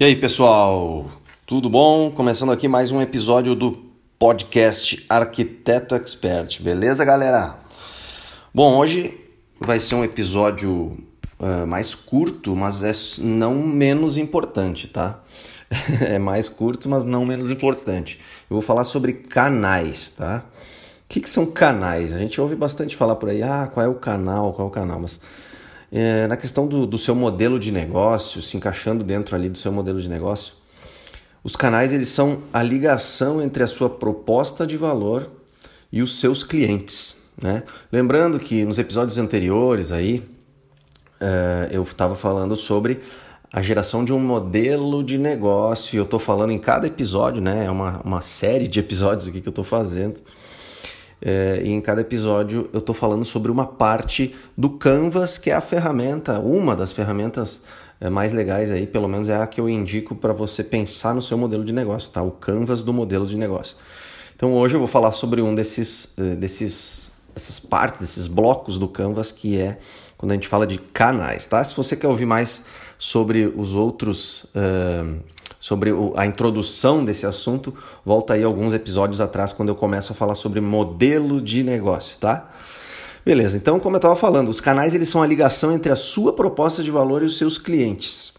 E aí, pessoal? Tudo bom? Começando aqui mais um episódio do podcast Arquiteto Expert. Beleza, galera? Bom, hoje vai ser um episódio uh, mais curto, mas é não menos importante, tá? é mais curto, mas não menos importante. Eu vou falar sobre canais, tá? O que, que são canais? A gente ouve bastante falar por aí, ah, qual é o canal, qual é o canal, mas é, na questão do, do seu modelo de negócio, se encaixando dentro ali do seu modelo de negócio, os canais eles são a ligação entre a sua proposta de valor e os seus clientes. Né? Lembrando que nos episódios anteriores aí uh, eu estava falando sobre a geração de um modelo de negócio. Eu estou falando em cada episódio, né? É uma, uma série de episódios aqui que eu estou fazendo. É, e em cada episódio eu estou falando sobre uma parte do Canvas, que é a ferramenta, uma das ferramentas é, mais legais aí, pelo menos é a que eu indico para você pensar no seu modelo de negócio, tá? O Canvas do modelo de negócio. Então hoje eu vou falar sobre um desses, é, desses essas partes, desses blocos do Canvas, que é quando a gente fala de canais, tá? Se você quer ouvir mais sobre os outros uh, sobre a introdução desse assunto, volta aí alguns episódios atrás quando eu começo a falar sobre modelo de negócio, tá? Beleza, então como eu estava falando, os canais eles são a ligação entre a sua proposta de valor e os seus clientes.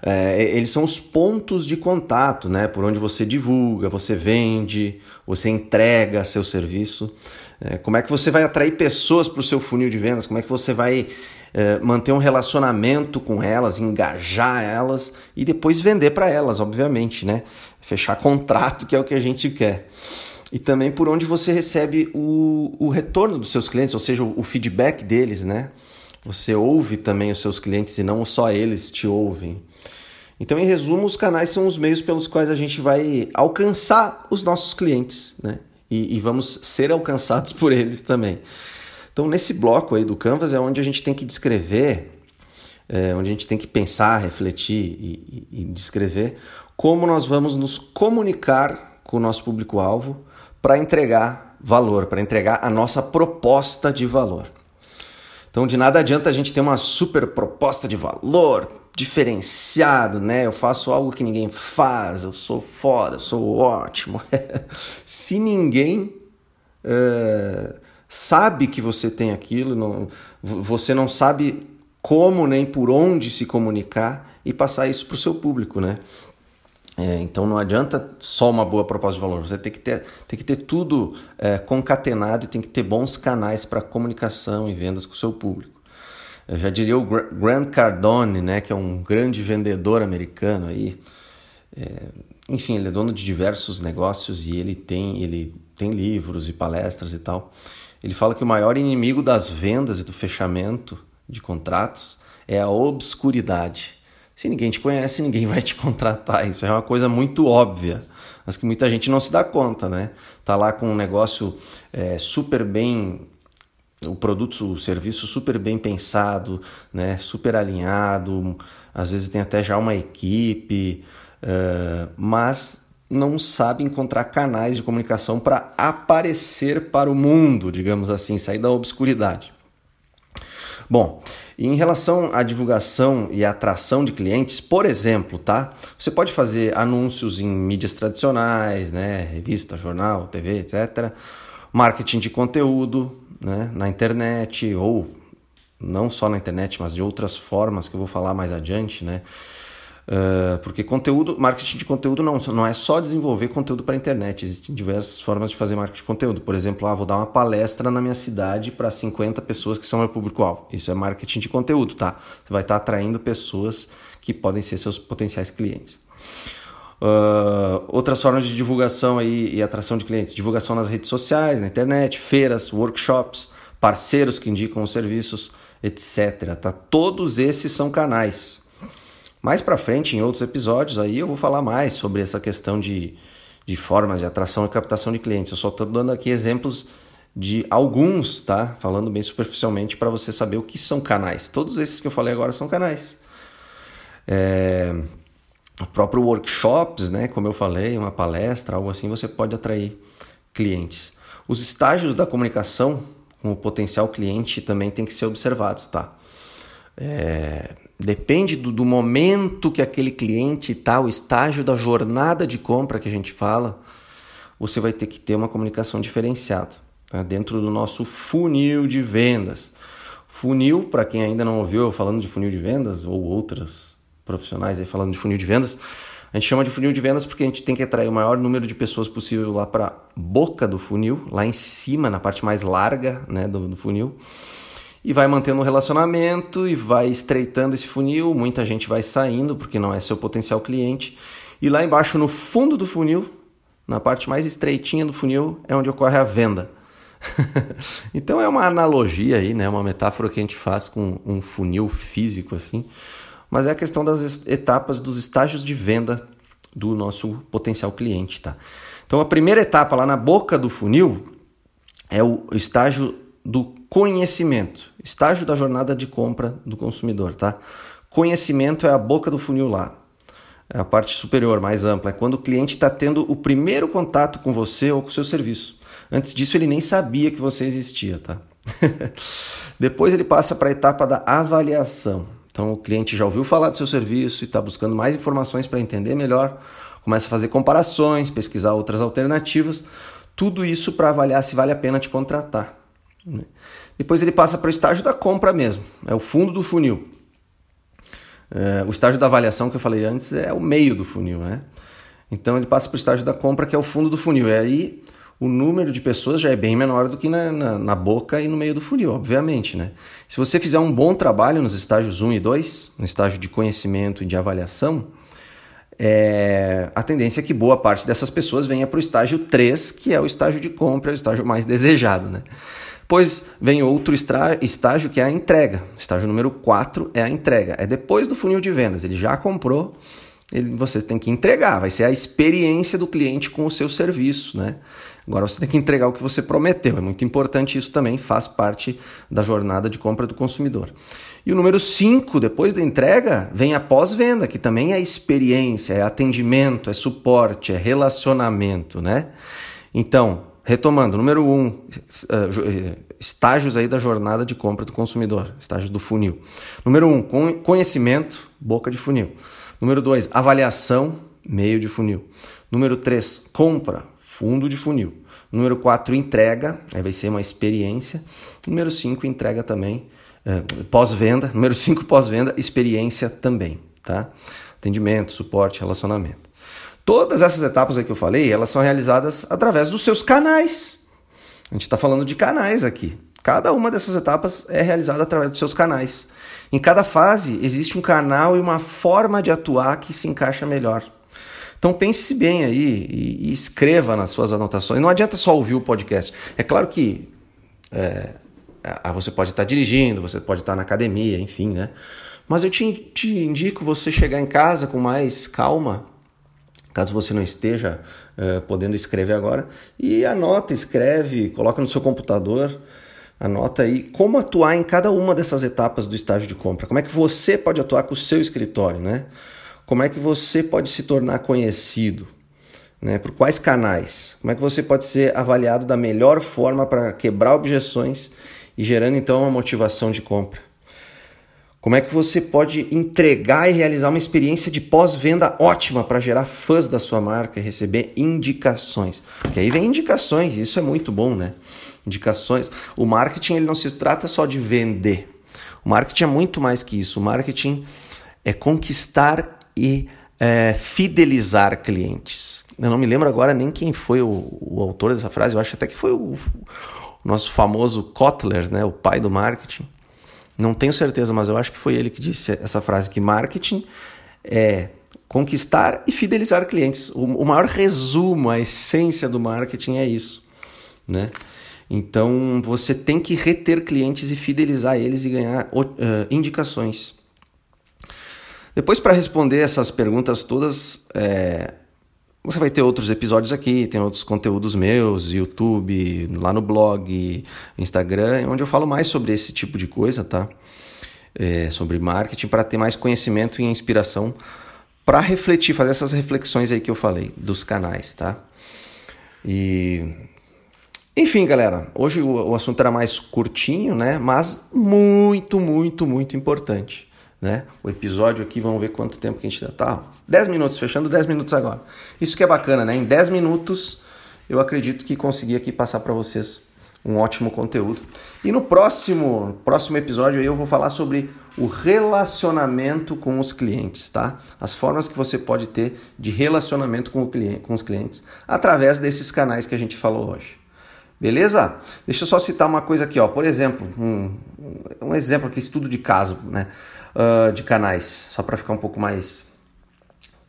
É, eles são os pontos de contato, né? Por onde você divulga, você vende, você entrega seu serviço. É, como é que você vai atrair pessoas para o seu funil de vendas? Como é que você vai é, manter um relacionamento com elas, engajar elas e depois vender para elas, obviamente, né? Fechar contrato, que é o que a gente quer. E também por onde você recebe o, o retorno dos seus clientes, ou seja, o, o feedback deles, né? Você ouve também os seus clientes e não só eles te ouvem. Então, em resumo, os canais são os meios pelos quais a gente vai alcançar os nossos clientes, né? E, e vamos ser alcançados por eles também. Então, nesse bloco aí do Canvas é onde a gente tem que descrever, é, onde a gente tem que pensar, refletir e, e, e descrever como nós vamos nos comunicar com o nosso público-alvo para entregar valor, para entregar a nossa proposta de valor. Então, de nada adianta a gente ter uma super proposta de valor, diferenciado, né? Eu faço algo que ninguém faz, eu sou foda, eu sou ótimo. Se ninguém uh, sabe que você tem aquilo, não, você não sabe como nem por onde se comunicar e passar isso para o seu público, né? É, então não adianta só uma boa proposta de valor, você tem que ter, tem que ter tudo é, concatenado e tem que ter bons canais para comunicação e vendas com o seu público. Eu já diria o Grant Cardone, né, que é um grande vendedor americano aí. É, enfim, ele é dono de diversos negócios e ele tem, ele tem livros e palestras e tal. Ele fala que o maior inimigo das vendas e do fechamento de contratos é a obscuridade. Se ninguém te conhece, ninguém vai te contratar. Isso é uma coisa muito óbvia, mas que muita gente não se dá conta, né? Tá lá com um negócio é, super bem, o produto, o serviço super bem pensado, né? Super alinhado. Às vezes tem até já uma equipe, uh, mas não sabe encontrar canais de comunicação para aparecer para o mundo, digamos assim, sair da obscuridade. Bom, em relação à divulgação e atração de clientes, por exemplo, tá? Você pode fazer anúncios em mídias tradicionais, né? Revista, jornal, TV, etc. Marketing de conteúdo, né? Na internet ou não só na internet, mas de outras formas que eu vou falar mais adiante, né? Uh, porque conteúdo, marketing de conteúdo não, não é só desenvolver conteúdo para a internet, existem diversas formas de fazer marketing de conteúdo. Por exemplo, ah, vou dar uma palestra na minha cidade para 50 pessoas que são meu público-alvo. Isso é marketing de conteúdo, tá? Você vai estar tá atraindo pessoas que podem ser seus potenciais clientes. Uh, outras formas de divulgação aí e atração de clientes: divulgação nas redes sociais, na internet, feiras, workshops, parceiros que indicam os serviços, etc. Tá? Todos esses são canais mais para frente, em outros episódios, aí eu vou falar mais sobre essa questão de, de formas de atração e captação de clientes. Eu só estou dando aqui exemplos de alguns, tá? Falando bem superficialmente para você saber o que são canais. Todos esses que eu falei agora são canais. É... O próprio workshops, né? Como eu falei, uma palestra, algo assim, você pode atrair clientes. Os estágios da comunicação com o potencial cliente também tem que ser observados, tá? É, depende do, do, momento que aquele cliente está, o estágio da jornada de compra que a gente fala, você vai ter que ter uma comunicação diferenciada tá? dentro do nosso funil de vendas. Funil, para quem ainda não ouviu eu falando de funil de vendas ou outras profissionais aí falando de funil de vendas, a gente chama de funil de vendas porque a gente tem que atrair o maior número de pessoas possível lá para boca do funil, lá em cima, na parte mais larga né, do, do funil e vai mantendo um relacionamento e vai estreitando esse funil. Muita gente vai saindo porque não é seu potencial cliente. E lá embaixo, no fundo do funil, na parte mais estreitinha do funil, é onde ocorre a venda. então é uma analogia aí, né? Uma metáfora que a gente faz com um funil físico assim, mas é a questão das etapas dos estágios de venda do nosso potencial cliente, tá? Então a primeira etapa lá na boca do funil é o estágio do conhecimento, estágio da jornada de compra do consumidor, tá? Conhecimento é a boca do funil lá, é a parte superior, mais ampla, é quando o cliente está tendo o primeiro contato com você ou com o seu serviço. Antes disso, ele nem sabia que você existia, tá? Depois ele passa para a etapa da avaliação. Então o cliente já ouviu falar do seu serviço e está buscando mais informações para entender melhor, começa a fazer comparações, pesquisar outras alternativas, tudo isso para avaliar se vale a pena te contratar. Né? Depois ele passa para o estágio da compra mesmo, é o fundo do funil. É, o estágio da avaliação que eu falei antes é o meio do funil, né? Então ele passa para o estágio da compra que é o fundo do funil. E aí o número de pessoas já é bem menor do que na, na, na, boca e no meio do funil, obviamente. Né? Se você fizer um bom trabalho nos estágios 1 e 2, no estágio de conhecimento e de avaliação, é, a tendência é que boa parte dessas pessoas venha para o estágio 3, que é o estágio de compra, o estágio mais desejado. Né? Pois vem outro estágio que é a entrega. Estágio número 4 é a entrega. É depois do funil de vendas. Ele já comprou, ele, você tem que entregar, vai ser a experiência do cliente com o seu serviço, né? Agora você tem que entregar o que você prometeu, é muito importante isso também, faz parte da jornada de compra do consumidor. E o número 5, depois da entrega, vem a pós-venda, que também é experiência, é atendimento, é suporte, é relacionamento, né? Então, retomando, número 1, um, eh, estágios aí da jornada de compra do consumidor, estágio do funil. Número 1, um, conhecimento, boca de funil. Número 2, avaliação, meio de funil. Número 3, compra, fundo de funil. Número 4, entrega, aí vai ser uma experiência. Número 5, entrega também, é, pós-venda. Número 5, pós-venda, experiência também, tá? Atendimento, suporte, relacionamento. Todas essas etapas aí que eu falei, elas são realizadas através dos seus canais. A gente está falando de canais aqui. Cada uma dessas etapas é realizada através dos seus canais. Em cada fase existe um canal e uma forma de atuar que se encaixa melhor. Então pense bem aí e, e escreva nas suas anotações. Não adianta só ouvir o podcast. É claro que é, você pode estar dirigindo, você pode estar na academia, enfim, né? Mas eu te, te indico você chegar em casa com mais calma, caso você não esteja é, podendo escrever agora, e anota, escreve, coloca no seu computador Anota aí como atuar em cada uma dessas etapas do estágio de compra. Como é que você pode atuar com o seu escritório, né? Como é que você pode se tornar conhecido? Né? Por quais canais? Como é que você pode ser avaliado da melhor forma para quebrar objeções e gerando então uma motivação de compra? Como é que você pode entregar e realizar uma experiência de pós-venda ótima para gerar fãs da sua marca e receber indicações? Porque aí vem indicações, isso é muito bom, né? indicações. O marketing ele não se trata só de vender. O marketing é muito mais que isso. O marketing é conquistar e é, fidelizar clientes. Eu não me lembro agora nem quem foi o, o autor dessa frase. Eu acho até que foi o, o nosso famoso Kotler, né, o pai do marketing. Não tenho certeza, mas eu acho que foi ele que disse essa frase que marketing é conquistar e fidelizar clientes. O, o maior resumo, a essência do marketing é isso, né? Então você tem que reter clientes e fidelizar eles e ganhar uh, indicações. Depois, para responder essas perguntas todas, é, você vai ter outros episódios aqui, tem outros conteúdos meus, YouTube, lá no blog, Instagram, onde eu falo mais sobre esse tipo de coisa, tá? É, sobre marketing, para ter mais conhecimento e inspiração para refletir, fazer essas reflexões aí que eu falei dos canais, tá? E Enfim, galera, hoje o, o assunto era mais curtinho, né? Mas muito, muito, muito importante. Né? O episódio aqui, vamos ver quanto tempo que a gente tá. 10 minutos, fechando 10 minutos agora. Isso que é bacana, né? Em 10 minutos eu acredito que consegui aqui passar para vocês um ótimo conteúdo. E no próximo, próximo episódio eu vou falar sobre o relacionamento com os clientes, tá? As formas que você pode ter de relacionamento com, o cliente, com os clientes através desses canais que a gente falou hoje. Beleza? Deixa eu só citar uma coisa aqui, ó. Por exemplo, um, um exemplo aqui, estudo de caso, né? Uh, de canais, só para ficar um pouco mais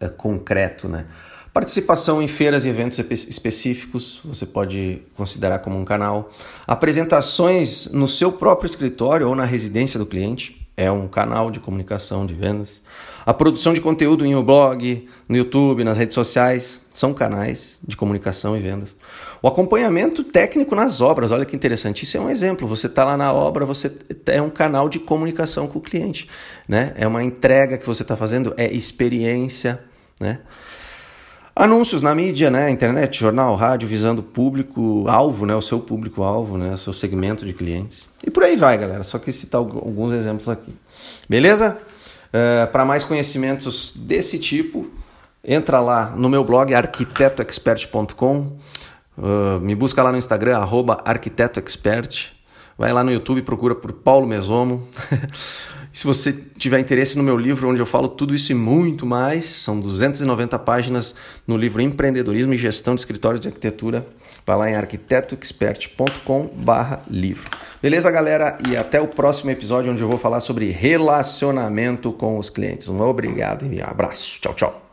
uh, concreto, né? Participação em feiras e eventos específicos, você pode considerar como um canal. Apresentações no seu próprio escritório ou na residência do cliente, é um canal de comunicação de vendas. A produção de conteúdo em um blog, no YouTube, nas redes sociais, são canais de comunicação e vendas. O acompanhamento técnico nas obras, olha que interessante, isso é um exemplo. Você está lá na obra, você é um canal de comunicação com o cliente, né? É uma entrega que você está fazendo, é experiência, né? Anúncios na mídia, né? Internet, jornal, rádio, visando público-alvo, né? O seu público-alvo, né? O seu segmento de clientes. E por aí vai, galera. Só que citar alguns exemplos aqui. Beleza? Uh, Para mais conhecimentos desse tipo, entra lá no meu blog arquitetoexpert.com. Uh, me busca lá no Instagram, arroba arquitetoexpert. Vai lá no YouTube, procura por Paulo Mesomo. Se você tiver interesse no meu livro, onde eu falo tudo isso e muito mais, são 290 páginas no livro Empreendedorismo e Gestão de Escritório de Arquitetura. Vai lá em arquitetoexpert.com/livro. Beleza, galera? E até o próximo episódio, onde eu vou falar sobre relacionamento com os clientes. Um obrigado e um abraço. Tchau, tchau.